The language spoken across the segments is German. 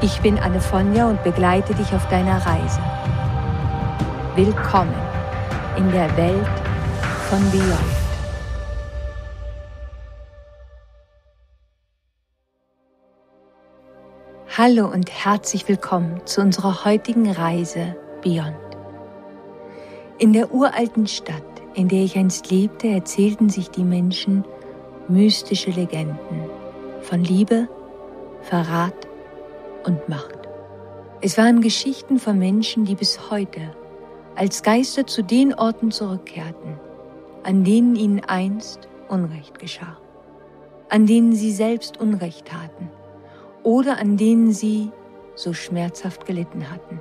Ich bin Anne Fonja und begleite dich auf deiner Reise. Willkommen in der Welt von Beyond. Hallo und herzlich willkommen zu unserer heutigen Reise Beyond. In der uralten Stadt, in der ich einst lebte, erzählten sich die Menschen mystische Legenden von Liebe, Verrat und Macht. Es waren Geschichten von Menschen, die bis heute als Geister zu den Orten zurückkehrten, an denen ihnen einst Unrecht geschah, an denen sie selbst Unrecht taten oder an denen sie so schmerzhaft gelitten hatten.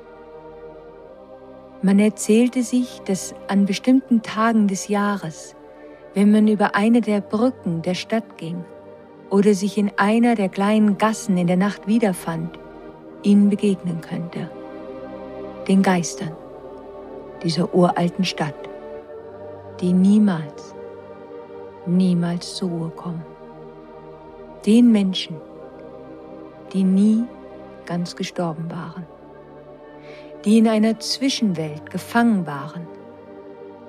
Man erzählte sich, dass an bestimmten Tagen des Jahres, wenn man über eine der Brücken der Stadt ging oder sich in einer der kleinen Gassen in der Nacht wiederfand, ihnen begegnen könnte. Den Geistern dieser uralten Stadt, die niemals, niemals zur Ruhe kommen. Den Menschen, die nie ganz gestorben waren, die in einer Zwischenwelt gefangen waren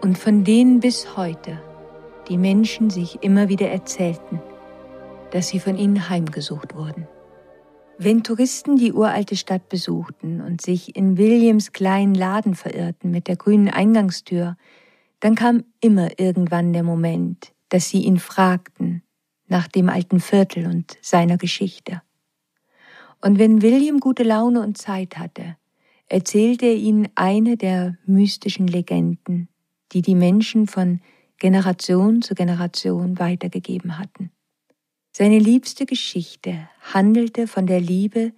und von denen bis heute die Menschen sich immer wieder erzählten, dass sie von ihnen heimgesucht wurden. Wenn Touristen die uralte Stadt besuchten und sich in Williams kleinen Laden verirrten mit der grünen Eingangstür, dann kam immer irgendwann der Moment, dass sie ihn fragten nach dem alten Viertel und seiner Geschichte. Und wenn William gute Laune und Zeit hatte, erzählte er ihnen eine der mystischen Legenden, die die Menschen von Generation zu Generation weitergegeben hatten. Seine liebste Geschichte handelte von der Liebe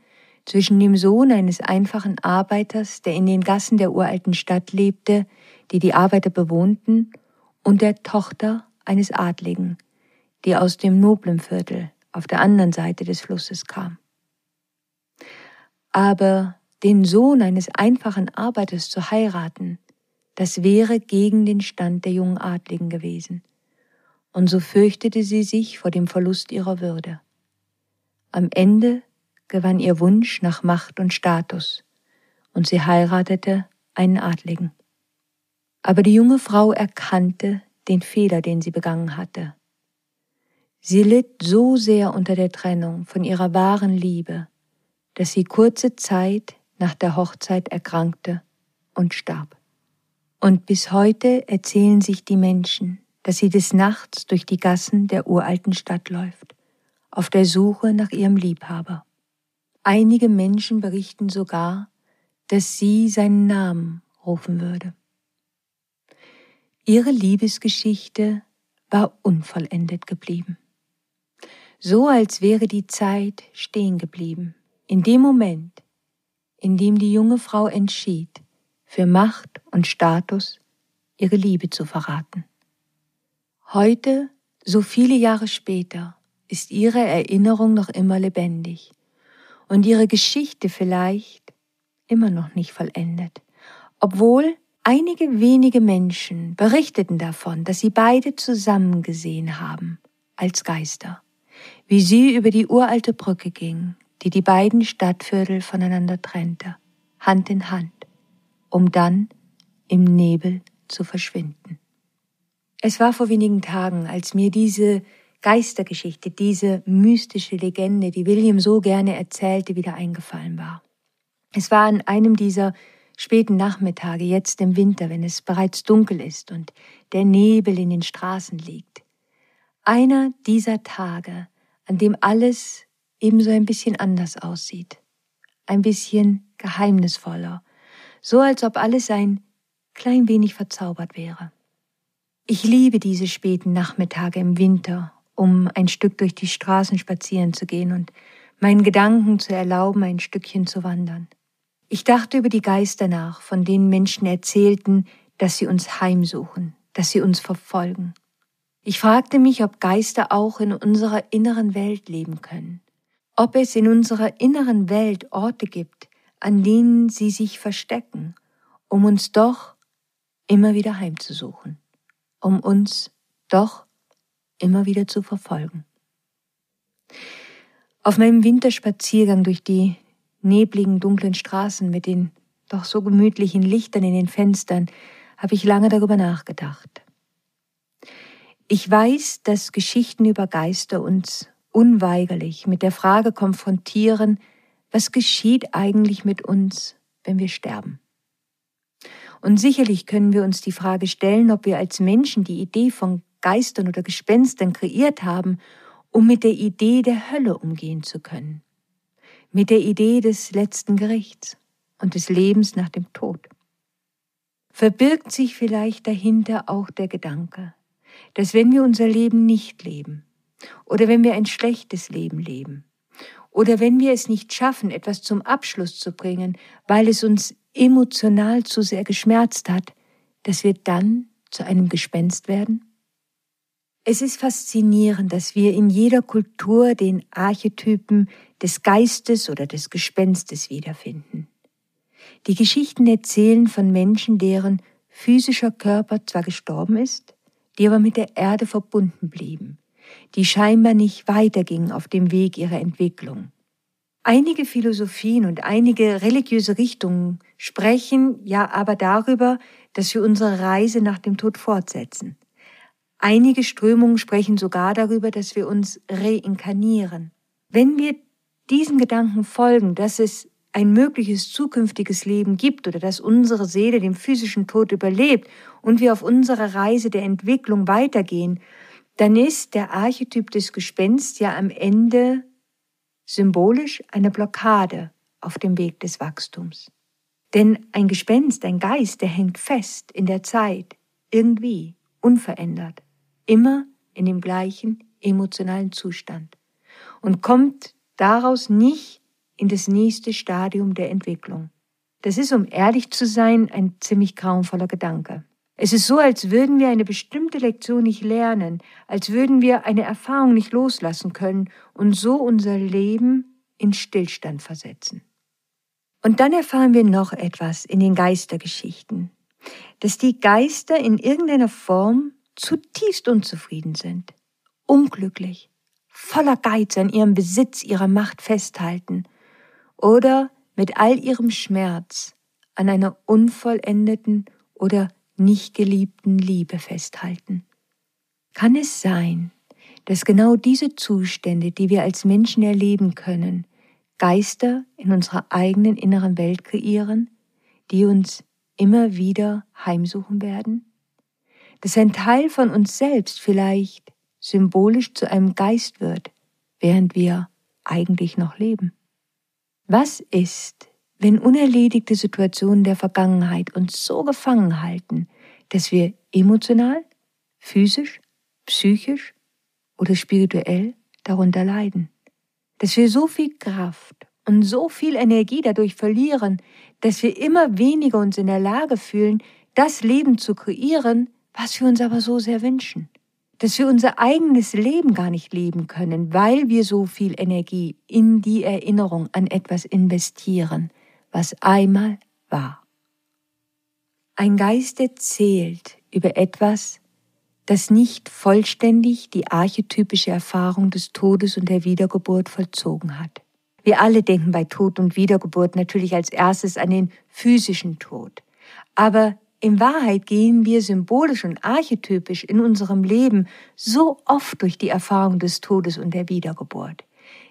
zwischen dem Sohn eines einfachen Arbeiters, der in den Gassen der uralten Stadt lebte, die die Arbeiter bewohnten, und der Tochter eines Adligen, die aus dem noblen Viertel auf der anderen Seite des Flusses kam. Aber den Sohn eines einfachen Arbeiters zu heiraten, das wäre gegen den Stand der jungen Adligen gewesen und so fürchtete sie sich vor dem Verlust ihrer Würde. Am Ende gewann ihr Wunsch nach Macht und Status, und sie heiratete einen Adligen. Aber die junge Frau erkannte den Fehler, den sie begangen hatte. Sie litt so sehr unter der Trennung von ihrer wahren Liebe, dass sie kurze Zeit nach der Hochzeit erkrankte und starb. Und bis heute erzählen sich die Menschen, dass sie des Nachts durch die Gassen der uralten Stadt läuft, auf der Suche nach ihrem Liebhaber. Einige Menschen berichten sogar, dass sie seinen Namen rufen würde. Ihre Liebesgeschichte war unvollendet geblieben. So als wäre die Zeit stehen geblieben, in dem Moment, in dem die junge Frau entschied, für Macht und Status ihre Liebe zu verraten. Heute, so viele Jahre später, ist ihre Erinnerung noch immer lebendig und ihre Geschichte vielleicht immer noch nicht vollendet, obwohl einige wenige Menschen berichteten davon, dass sie beide zusammen gesehen haben als Geister, wie sie über die uralte Brücke gingen, die die beiden Stadtviertel voneinander trennte, Hand in Hand, um dann im Nebel zu verschwinden. Es war vor wenigen Tagen, als mir diese Geistergeschichte, diese mystische Legende, die William so gerne erzählte, wieder eingefallen war. Es war an einem dieser späten Nachmittage, jetzt im Winter, wenn es bereits dunkel ist und der Nebel in den Straßen liegt. Einer dieser Tage, an dem alles ebenso ein bisschen anders aussieht, ein bisschen geheimnisvoller, so als ob alles ein klein wenig verzaubert wäre. Ich liebe diese späten Nachmittage im Winter, um ein Stück durch die Straßen spazieren zu gehen und meinen Gedanken zu erlauben, ein Stückchen zu wandern. Ich dachte über die Geister nach, von denen Menschen erzählten, dass sie uns heimsuchen, dass sie uns verfolgen. Ich fragte mich, ob Geister auch in unserer inneren Welt leben können, ob es in unserer inneren Welt Orte gibt, an denen sie sich verstecken, um uns doch immer wieder heimzusuchen, um uns doch immer wieder zu verfolgen. Auf meinem Winterspaziergang durch die nebligen, dunklen Straßen mit den doch so gemütlichen Lichtern in den Fenstern habe ich lange darüber nachgedacht. Ich weiß, dass Geschichten über Geister uns unweigerlich mit der Frage konfrontieren, was geschieht eigentlich mit uns, wenn wir sterben? Und sicherlich können wir uns die Frage stellen, ob wir als Menschen die Idee von Geistern oder Gespenstern kreiert haben, um mit der Idee der Hölle umgehen zu können, mit der Idee des letzten Gerichts und des Lebens nach dem Tod. Verbirgt sich vielleicht dahinter auch der Gedanke, dass wenn wir unser Leben nicht leben oder wenn wir ein schlechtes Leben leben oder wenn wir es nicht schaffen, etwas zum Abschluss zu bringen, weil es uns emotional zu sehr geschmerzt hat, dass wir dann zu einem Gespenst werden? Es ist faszinierend, dass wir in jeder Kultur den Archetypen des Geistes oder des Gespenstes wiederfinden. Die Geschichten erzählen von Menschen, deren physischer Körper zwar gestorben ist, die aber mit der Erde verbunden blieben, die scheinbar nicht weitergingen auf dem Weg ihrer Entwicklung. Einige Philosophien und einige religiöse Richtungen sprechen ja aber darüber, dass wir unsere Reise nach dem Tod fortsetzen. Einige Strömungen sprechen sogar darüber, dass wir uns reinkarnieren. Wenn wir diesen Gedanken folgen, dass es ein mögliches zukünftiges Leben gibt oder dass unsere Seele den physischen Tod überlebt und wir auf unserer Reise der Entwicklung weitergehen, dann ist der Archetyp des Gespensts ja am Ende symbolisch eine Blockade auf dem Weg des Wachstums. Denn ein Gespenst, ein Geist, der hängt fest in der Zeit, irgendwie, unverändert, immer in dem gleichen emotionalen Zustand und kommt daraus nicht in das nächste Stadium der Entwicklung. Das ist, um ehrlich zu sein, ein ziemlich grauenvoller Gedanke. Es ist so, als würden wir eine bestimmte Lektion nicht lernen, als würden wir eine Erfahrung nicht loslassen können und so unser Leben in Stillstand versetzen. Und dann erfahren wir noch etwas in den Geistergeschichten, dass die Geister in irgendeiner Form zutiefst unzufrieden sind, unglücklich, voller Geiz an ihrem Besitz, ihrer Macht festhalten oder mit all ihrem Schmerz an einer unvollendeten oder nicht geliebten Liebe festhalten. Kann es sein, dass genau diese Zustände, die wir als Menschen erleben können, Geister in unserer eigenen inneren Welt kreieren, die uns immer wieder heimsuchen werden? Dass ein Teil von uns selbst vielleicht symbolisch zu einem Geist wird, während wir eigentlich noch leben? Was ist, wenn unerledigte Situationen der Vergangenheit uns so gefangen halten, dass wir emotional, physisch, psychisch oder spirituell darunter leiden? Dass wir so viel Kraft und so viel Energie dadurch verlieren, dass wir immer weniger uns in der Lage fühlen, das Leben zu kreieren, was wir uns aber so sehr wünschen dass wir unser eigenes Leben gar nicht leben können, weil wir so viel Energie in die Erinnerung an etwas investieren, was einmal war. Ein Geist erzählt über etwas, das nicht vollständig die archetypische Erfahrung des Todes und der Wiedergeburt vollzogen hat. Wir alle denken bei Tod und Wiedergeburt natürlich als erstes an den physischen Tod. Aber in Wahrheit gehen wir symbolisch und archetypisch in unserem Leben so oft durch die Erfahrung des Todes und der Wiedergeburt.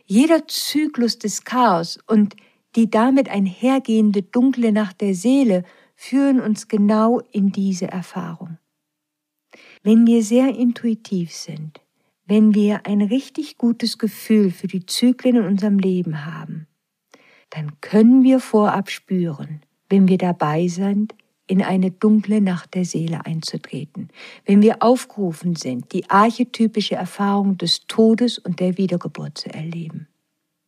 Jeder Zyklus des Chaos und die damit einhergehende dunkle Nacht der Seele führen uns genau in diese Erfahrung. Wenn wir sehr intuitiv sind, wenn wir ein richtig gutes Gefühl für die Zyklen in unserem Leben haben, dann können wir vorab spüren, wenn wir dabei sind, in eine dunkle Nacht der Seele einzutreten, wenn wir aufgerufen sind, die archetypische Erfahrung des Todes und der Wiedergeburt zu erleben.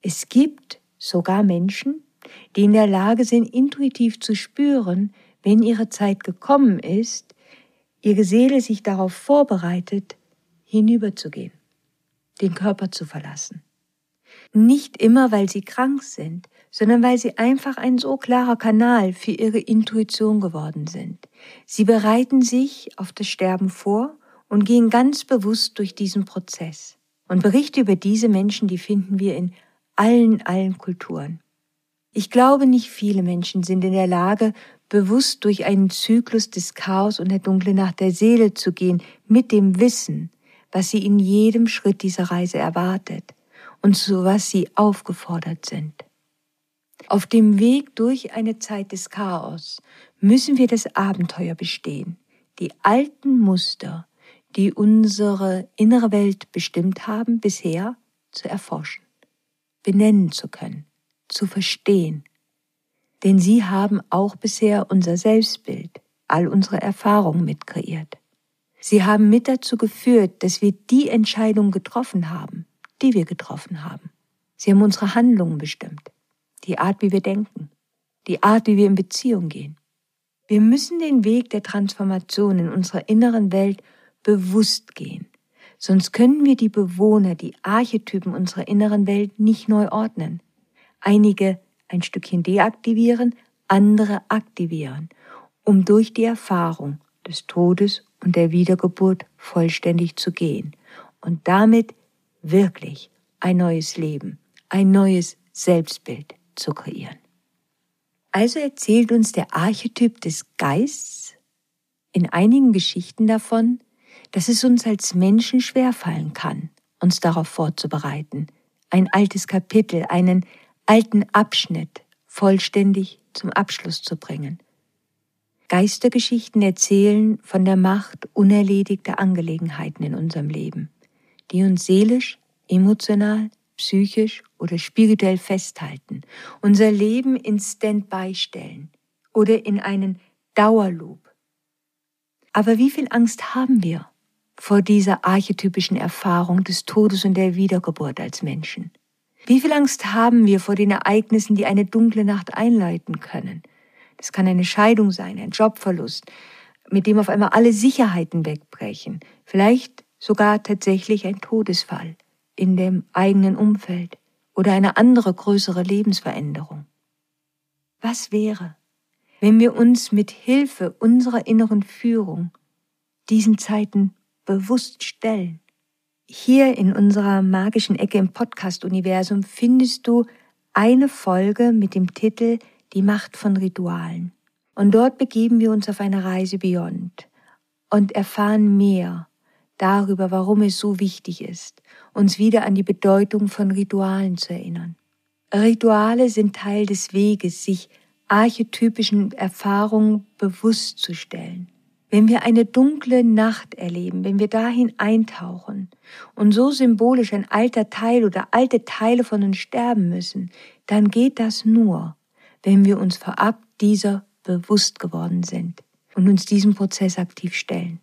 Es gibt sogar Menschen, die in der Lage sind, intuitiv zu spüren, wenn ihre Zeit gekommen ist, ihre Seele sich darauf vorbereitet, hinüberzugehen, den Körper zu verlassen. Nicht immer, weil sie krank sind, sondern weil sie einfach ein so klarer Kanal für ihre Intuition geworden sind. Sie bereiten sich auf das Sterben vor und gehen ganz bewusst durch diesen Prozess. Und Berichte über diese Menschen, die finden wir in allen, allen Kulturen. Ich glaube, nicht viele Menschen sind in der Lage, bewusst durch einen Zyklus des Chaos und der dunklen Nacht der Seele zu gehen, mit dem Wissen, was sie in jedem Schritt dieser Reise erwartet und zu was sie aufgefordert sind. Auf dem Weg durch eine Zeit des Chaos müssen wir das Abenteuer bestehen, die alten Muster, die unsere innere Welt bestimmt haben, bisher zu erforschen, benennen zu können, zu verstehen. Denn sie haben auch bisher unser Selbstbild, all unsere Erfahrungen mitkreiert. Sie haben mit dazu geführt, dass wir die Entscheidung getroffen haben, die wir getroffen haben. Sie haben unsere Handlungen bestimmt, die Art, wie wir denken, die Art, wie wir in Beziehung gehen. Wir müssen den Weg der Transformation in unserer inneren Welt bewusst gehen. Sonst können wir die Bewohner, die Archetypen unserer inneren Welt nicht neu ordnen. Einige ein Stückchen deaktivieren, andere aktivieren, um durch die Erfahrung des Todes und der Wiedergeburt vollständig zu gehen und damit wirklich ein neues Leben, ein neues Selbstbild zu kreieren. Also erzählt uns der Archetyp des Geists in einigen Geschichten davon, dass es uns als Menschen schwerfallen kann, uns darauf vorzubereiten, ein altes Kapitel, einen alten Abschnitt vollständig zum Abschluss zu bringen. Geistergeschichten erzählen von der Macht unerledigter Angelegenheiten in unserem Leben, die uns seelisch, emotional, psychisch oder spirituell festhalten, unser Leben in Standby stellen oder in einen Dauerloop. Aber wie viel Angst haben wir vor dieser archetypischen Erfahrung des Todes und der Wiedergeburt als Menschen? Wie viel Angst haben wir vor den Ereignissen, die eine dunkle Nacht einleiten können? Das kann eine Scheidung sein, ein Jobverlust, mit dem auf einmal alle Sicherheiten wegbrechen, vielleicht sogar tatsächlich ein Todesfall in dem eigenen Umfeld oder eine andere größere Lebensveränderung. Was wäre, wenn wir uns mit Hilfe unserer inneren Führung diesen Zeiten bewusst stellen. Hier in unserer magischen Ecke im Podcast-Universum findest du eine Folge mit dem Titel Die Macht von Ritualen. Und dort begeben wir uns auf eine Reise Beyond und erfahren mehr darüber, warum es so wichtig ist, uns wieder an die Bedeutung von Ritualen zu erinnern. Rituale sind Teil des Weges, sich archetypischen Erfahrungen bewusst zu stellen. Wenn wir eine dunkle Nacht erleben, wenn wir dahin eintauchen und so symbolisch ein alter Teil oder alte Teile von uns sterben müssen, dann geht das nur, wenn wir uns vorab dieser bewusst geworden sind und uns diesem Prozess aktiv stellen.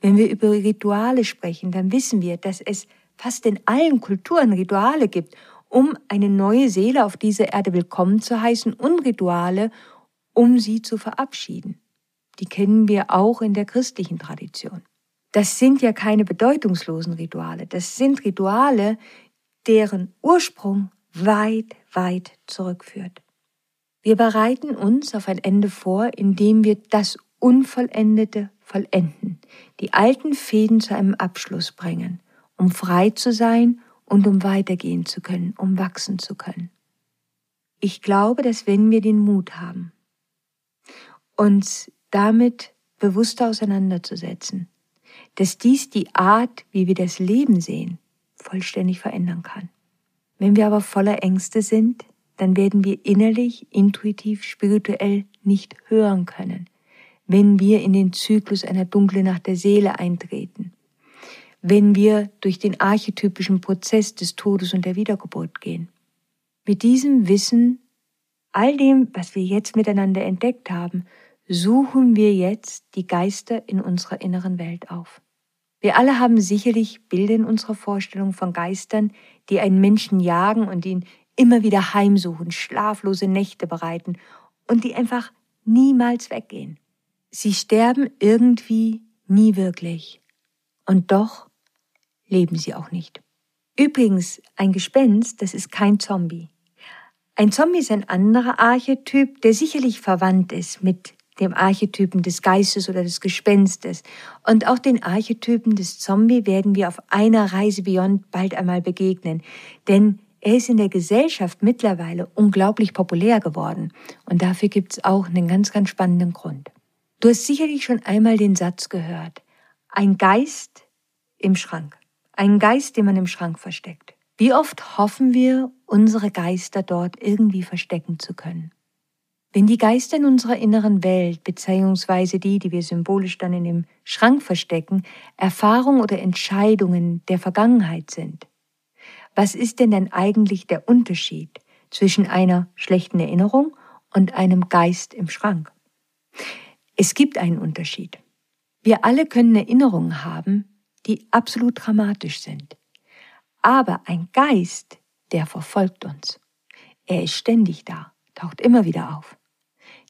Wenn wir über Rituale sprechen, dann wissen wir, dass es fast in allen Kulturen Rituale gibt, um eine neue Seele auf dieser Erde willkommen zu heißen und Rituale, um sie zu verabschieden die kennen wir auch in der christlichen Tradition. Das sind ja keine bedeutungslosen Rituale, das sind Rituale, deren Ursprung weit, weit zurückführt. Wir bereiten uns auf ein Ende vor, indem wir das Unvollendete vollenden, die alten Fäden zu einem Abschluss bringen, um frei zu sein und um weitergehen zu können, um wachsen zu können. Ich glaube, dass wenn wir den Mut haben, uns damit bewusster auseinanderzusetzen, dass dies die Art, wie wir das Leben sehen, vollständig verändern kann. Wenn wir aber voller Ängste sind, dann werden wir innerlich, intuitiv, spirituell nicht hören können, wenn wir in den Zyklus einer dunklen Nacht der Seele eintreten, wenn wir durch den archetypischen Prozess des Todes und der Wiedergeburt gehen. Mit diesem Wissen, all dem, was wir jetzt miteinander entdeckt haben, suchen wir jetzt die Geister in unserer inneren Welt auf. Wir alle haben sicherlich Bilder in unserer Vorstellung von Geistern, die einen Menschen jagen und ihn immer wieder heimsuchen, schlaflose Nächte bereiten und die einfach niemals weggehen. Sie sterben irgendwie nie wirklich. Und doch leben sie auch nicht. Übrigens, ein Gespenst, das ist kein Zombie. Ein Zombie ist ein anderer Archetyp, der sicherlich verwandt ist mit dem Archetypen des Geistes oder des Gespenstes. Und auch den Archetypen des Zombie werden wir auf einer Reise Beyond bald einmal begegnen. Denn er ist in der Gesellschaft mittlerweile unglaublich populär geworden. Und dafür gibt es auch einen ganz, ganz spannenden Grund. Du hast sicherlich schon einmal den Satz gehört. Ein Geist im Schrank. Ein Geist, den man im Schrank versteckt. Wie oft hoffen wir, unsere Geister dort irgendwie verstecken zu können? Wenn die Geister in unserer inneren Welt, beziehungsweise die, die wir symbolisch dann in dem Schrank verstecken, Erfahrungen oder Entscheidungen der Vergangenheit sind, was ist denn dann eigentlich der Unterschied zwischen einer schlechten Erinnerung und einem Geist im Schrank? Es gibt einen Unterschied. Wir alle können Erinnerungen haben, die absolut dramatisch sind. Aber ein Geist, der verfolgt uns. Er ist ständig da, taucht immer wieder auf.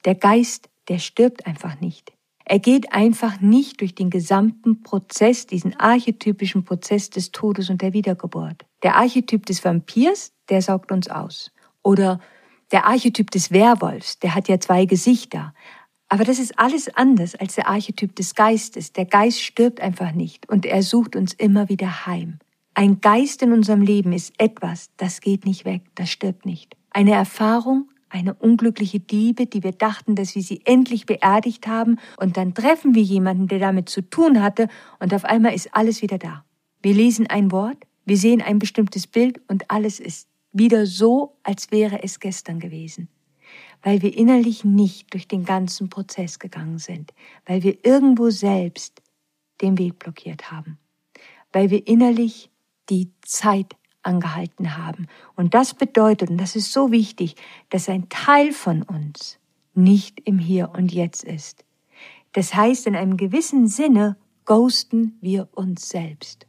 Der Geist, der stirbt einfach nicht. Er geht einfach nicht durch den gesamten Prozess, diesen archetypischen Prozess des Todes und der Wiedergeburt. Der Archetyp des Vampirs, der saugt uns aus. Oder der Archetyp des Werwolfs, der hat ja zwei Gesichter. Aber das ist alles anders als der Archetyp des Geistes. Der Geist stirbt einfach nicht und er sucht uns immer wieder heim. Ein Geist in unserem Leben ist etwas, das geht nicht weg, das stirbt nicht. Eine Erfahrung, eine unglückliche Diebe, die wir dachten, dass wir sie endlich beerdigt haben, und dann treffen wir jemanden, der damit zu tun hatte, und auf einmal ist alles wieder da. Wir lesen ein Wort, wir sehen ein bestimmtes Bild und alles ist wieder so, als wäre es gestern gewesen. Weil wir innerlich nicht durch den ganzen Prozess gegangen sind, weil wir irgendwo selbst den Weg blockiert haben, weil wir innerlich die Zeit angehalten haben. Und das bedeutet, und das ist so wichtig, dass ein Teil von uns nicht im Hier und Jetzt ist. Das heißt, in einem gewissen Sinne ghosten wir uns selbst.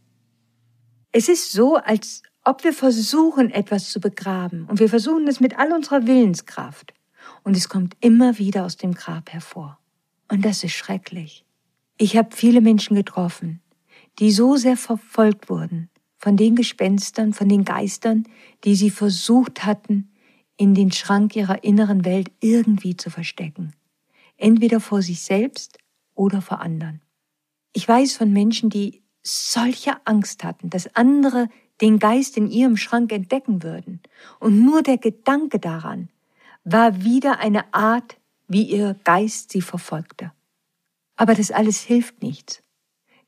Es ist so, als ob wir versuchen, etwas zu begraben. Und wir versuchen es mit all unserer Willenskraft und es kommt immer wieder aus dem Grab hervor. Und das ist schrecklich. Ich habe viele Menschen getroffen, die so sehr verfolgt wurden von den Gespenstern, von den Geistern, die sie versucht hatten, in den Schrank ihrer inneren Welt irgendwie zu verstecken. Entweder vor sich selbst oder vor anderen. Ich weiß von Menschen, die solche Angst hatten, dass andere den Geist in ihrem Schrank entdecken würden. Und nur der Gedanke daran war wieder eine Art, wie ihr Geist sie verfolgte. Aber das alles hilft nichts.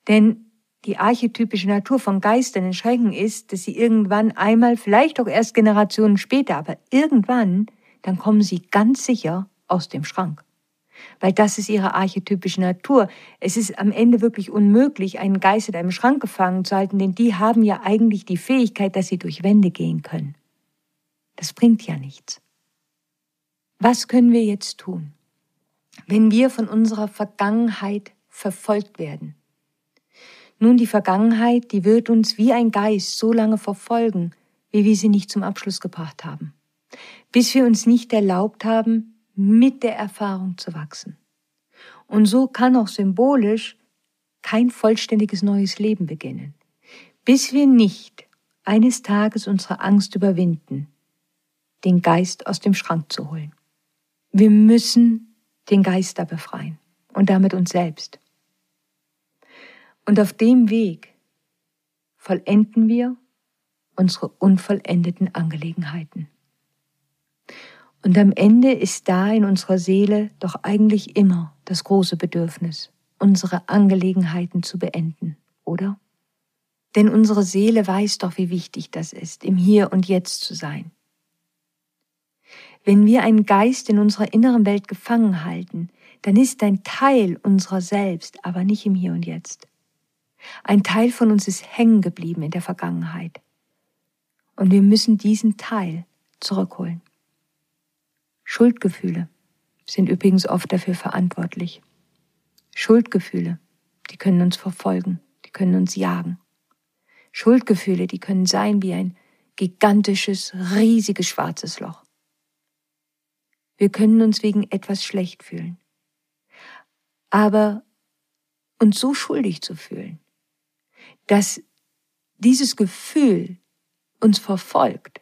Denn die archetypische Natur von Geistern in Schrecken ist, dass sie irgendwann einmal, vielleicht auch erst Generationen später, aber irgendwann, dann kommen sie ganz sicher aus dem Schrank. Weil das ist ihre archetypische Natur. Es ist am Ende wirklich unmöglich, einen Geist in einem Schrank gefangen zu halten, denn die haben ja eigentlich die Fähigkeit, dass sie durch Wände gehen können. Das bringt ja nichts. Was können wir jetzt tun, wenn wir von unserer Vergangenheit verfolgt werden? Nun, die Vergangenheit, die wird uns wie ein Geist so lange verfolgen, wie wir sie nicht zum Abschluss gebracht haben, bis wir uns nicht erlaubt haben, mit der Erfahrung zu wachsen. Und so kann auch symbolisch kein vollständiges neues Leben beginnen, bis wir nicht eines Tages unsere Angst überwinden, den Geist aus dem Schrank zu holen. Wir müssen den Geister befreien und damit uns selbst. Und auf dem Weg vollenden wir unsere unvollendeten Angelegenheiten. Und am Ende ist da in unserer Seele doch eigentlich immer das große Bedürfnis, unsere Angelegenheiten zu beenden, oder? Denn unsere Seele weiß doch, wie wichtig das ist, im Hier und Jetzt zu sein. Wenn wir einen Geist in unserer inneren Welt gefangen halten, dann ist ein Teil unserer selbst aber nicht im Hier und Jetzt. Ein Teil von uns ist hängen geblieben in der Vergangenheit. Und wir müssen diesen Teil zurückholen. Schuldgefühle sind übrigens oft dafür verantwortlich. Schuldgefühle, die können uns verfolgen, die können uns jagen. Schuldgefühle, die können sein wie ein gigantisches, riesiges schwarzes Loch. Wir können uns wegen etwas schlecht fühlen. Aber uns so schuldig zu fühlen, dass dieses Gefühl uns verfolgt,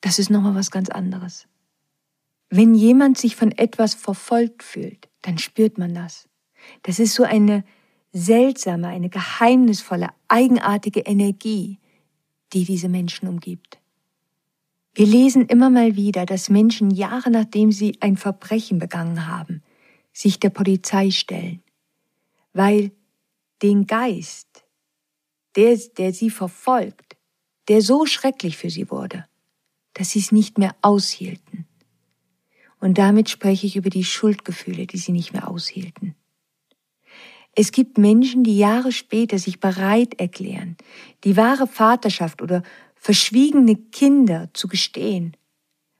das ist nochmal was ganz anderes. Wenn jemand sich von etwas verfolgt fühlt, dann spürt man das. Das ist so eine seltsame, eine geheimnisvolle, eigenartige Energie, die diese Menschen umgibt. Wir lesen immer mal wieder, dass Menschen Jahre nachdem sie ein Verbrechen begangen haben, sich der Polizei stellen, weil den Geist, der, der sie verfolgt, der so schrecklich für sie wurde, dass sie es nicht mehr aushielten. Und damit spreche ich über die Schuldgefühle, die sie nicht mehr aushielten. Es gibt Menschen, die Jahre später sich bereit erklären, die wahre Vaterschaft oder verschwiegene Kinder zu gestehen,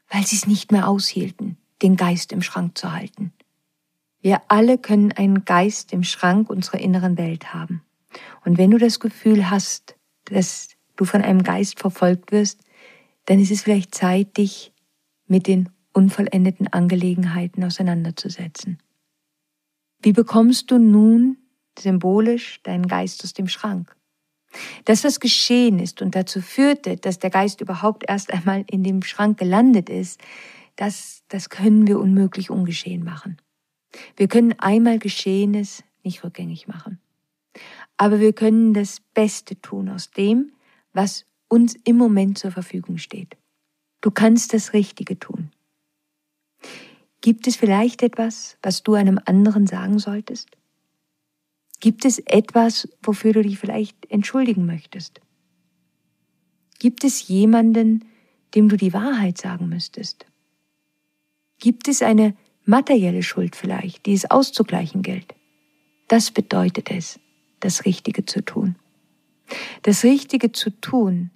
weil sie es nicht mehr aushielten, den Geist im Schrank zu halten. Wir alle können einen Geist im Schrank unserer inneren Welt haben. Und wenn du das Gefühl hast, dass du von einem Geist verfolgt wirst, dann ist es vielleicht Zeit, dich mit den unvollendeten Angelegenheiten auseinanderzusetzen. Wie bekommst du nun symbolisch deinen Geist aus dem Schrank? Das, was geschehen ist und dazu führte, dass der Geist überhaupt erst einmal in dem Schrank gelandet ist, das, das können wir unmöglich ungeschehen machen. Wir können einmal Geschehenes nicht rückgängig machen. Aber wir können das Beste tun aus dem, was uns im Moment zur Verfügung steht. Du kannst das Richtige tun. Gibt es vielleicht etwas, was du einem anderen sagen solltest? Gibt es etwas, wofür du dich vielleicht entschuldigen möchtest? Gibt es jemanden, dem du die Wahrheit sagen müsstest? Gibt es eine materielle Schuld vielleicht, die es auszugleichen gilt? Das bedeutet es, das Richtige zu tun. Das Richtige zu tun,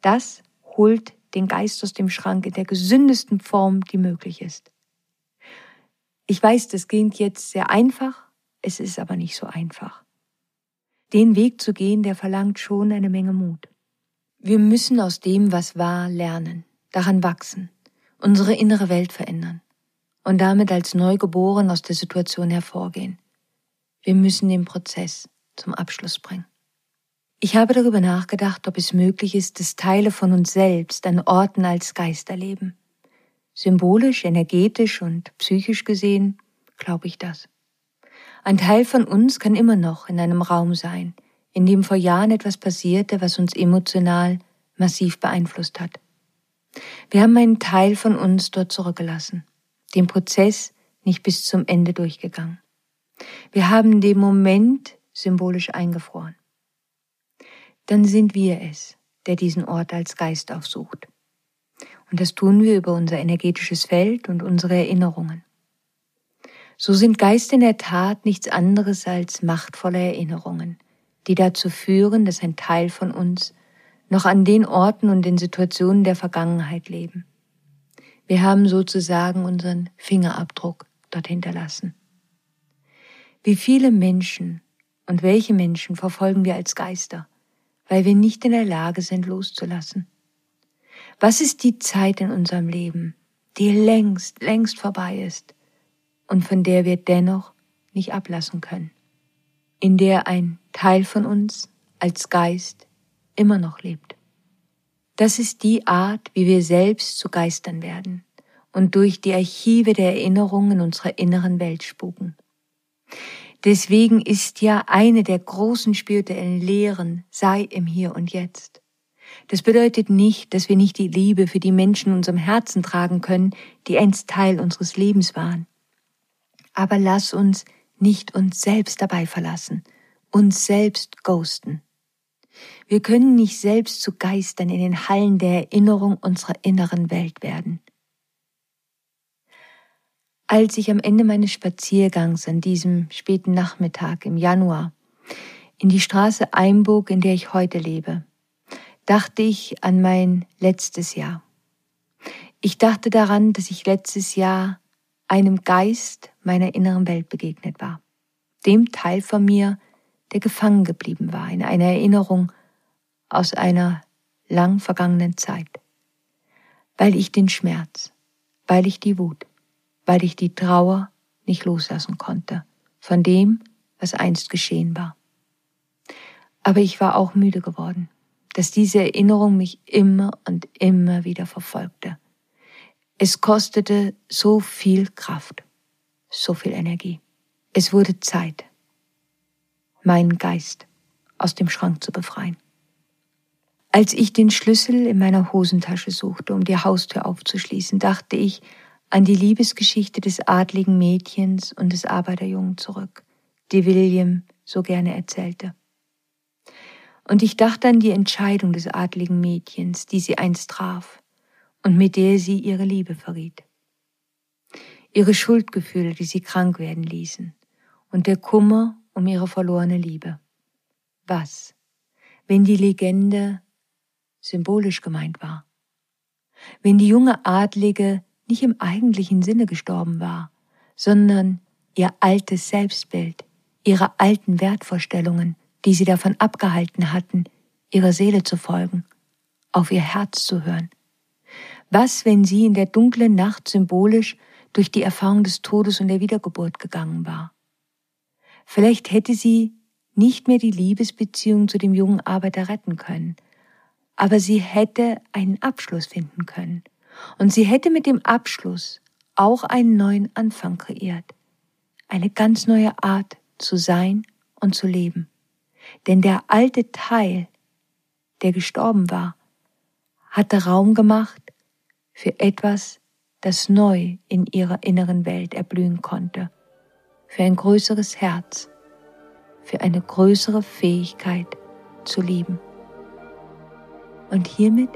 das holt den Geist aus dem Schrank in der gesündesten Form, die möglich ist. Ich weiß, das klingt jetzt sehr einfach, es ist aber nicht so einfach. Den Weg zu gehen, der verlangt schon eine Menge Mut. Wir müssen aus dem, was war, lernen, daran wachsen, unsere innere Welt verändern und damit als Neugeboren aus der Situation hervorgehen. Wir müssen den Prozess zum Abschluss bringen. Ich habe darüber nachgedacht, ob es möglich ist, dass Teile von uns selbst an Orten als Geist erleben. Symbolisch, energetisch und psychisch gesehen glaube ich das. Ein Teil von uns kann immer noch in einem Raum sein, in dem vor Jahren etwas passierte, was uns emotional massiv beeinflusst hat. Wir haben einen Teil von uns dort zurückgelassen, den Prozess nicht bis zum Ende durchgegangen. Wir haben den Moment symbolisch eingefroren. Dann sind wir es, der diesen Ort als Geist aufsucht. Und das tun wir über unser energetisches Feld und unsere Erinnerungen. So sind Geist in der Tat nichts anderes als machtvolle Erinnerungen, die dazu führen, dass ein Teil von uns noch an den Orten und den Situationen der Vergangenheit leben. Wir haben sozusagen unseren Fingerabdruck dort hinterlassen. Wie viele Menschen und welche Menschen verfolgen wir als Geister, weil wir nicht in der Lage sind loszulassen? Was ist die Zeit in unserem Leben, die längst, längst vorbei ist und von der wir dennoch nicht ablassen können? In der ein Teil von uns als Geist immer noch lebt. Das ist die Art, wie wir selbst zu Geistern werden und durch die Archive der Erinnerungen unserer inneren Welt spuken. Deswegen ist ja eine der großen spirituellen Lehren, sei im Hier und Jetzt. Das bedeutet nicht, dass wir nicht die Liebe für die Menschen in unserem Herzen tragen können, die einst Teil unseres Lebens waren. Aber lass uns nicht uns selbst dabei verlassen, uns selbst ghosten. Wir können nicht selbst zu Geistern in den Hallen der Erinnerung unserer inneren Welt werden. Als ich am Ende meines Spaziergangs an diesem späten Nachmittag im Januar in die Straße einbog, in der ich heute lebe, dachte ich an mein letztes Jahr. Ich dachte daran, dass ich letztes Jahr einem Geist meiner inneren Welt begegnet war. Dem Teil von mir, der gefangen geblieben war in einer Erinnerung aus einer lang vergangenen Zeit. Weil ich den Schmerz, weil ich die Wut, weil ich die Trauer nicht loslassen konnte von dem, was einst geschehen war. Aber ich war auch müde geworden, dass diese Erinnerung mich immer und immer wieder verfolgte. Es kostete so viel Kraft, so viel Energie. Es wurde Zeit, meinen Geist aus dem Schrank zu befreien. Als ich den Schlüssel in meiner Hosentasche suchte, um die Haustür aufzuschließen, dachte ich an die Liebesgeschichte des adligen Mädchens und des Arbeiterjungen zurück, die William so gerne erzählte. Und ich dachte an die Entscheidung des adligen Mädchens, die sie einst traf und mit der sie ihre Liebe verriet. Ihre Schuldgefühle, die sie krank werden ließen, und der Kummer um ihre verlorene Liebe. Was, wenn die Legende symbolisch gemeint war? Wenn die junge Adlige nicht im eigentlichen Sinne gestorben war, sondern ihr altes Selbstbild, ihre alten Wertvorstellungen, die sie davon abgehalten hatten, ihrer Seele zu folgen, auf ihr Herz zu hören. Was, wenn sie in der dunklen Nacht symbolisch durch die Erfahrung des Todes und der Wiedergeburt gegangen war? Vielleicht hätte sie nicht mehr die Liebesbeziehung zu dem jungen Arbeiter retten können, aber sie hätte einen Abschluss finden können und sie hätte mit dem Abschluss auch einen neuen Anfang kreiert, eine ganz neue Art zu sein und zu leben. Denn der alte Teil, der gestorben war, hatte Raum gemacht für etwas, das neu in ihrer inneren Welt erblühen konnte, für ein größeres Herz, für eine größere Fähigkeit zu lieben. Und hiermit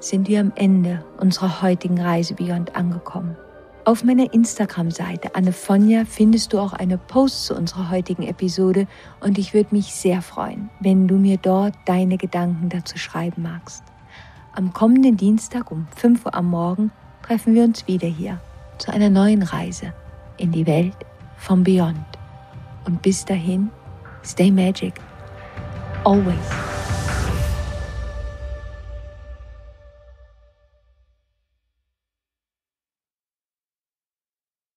sind wir am Ende unserer heutigen Reise Beyond angekommen. Auf meiner Instagram-Seite Annefonja findest du auch eine Post zu unserer heutigen Episode und ich würde mich sehr freuen, wenn du mir dort deine Gedanken dazu schreiben magst. Am kommenden Dienstag um 5 Uhr am Morgen treffen wir uns wieder hier zu einer neuen Reise in die Welt vom Beyond. Und bis dahin, stay magic. Always.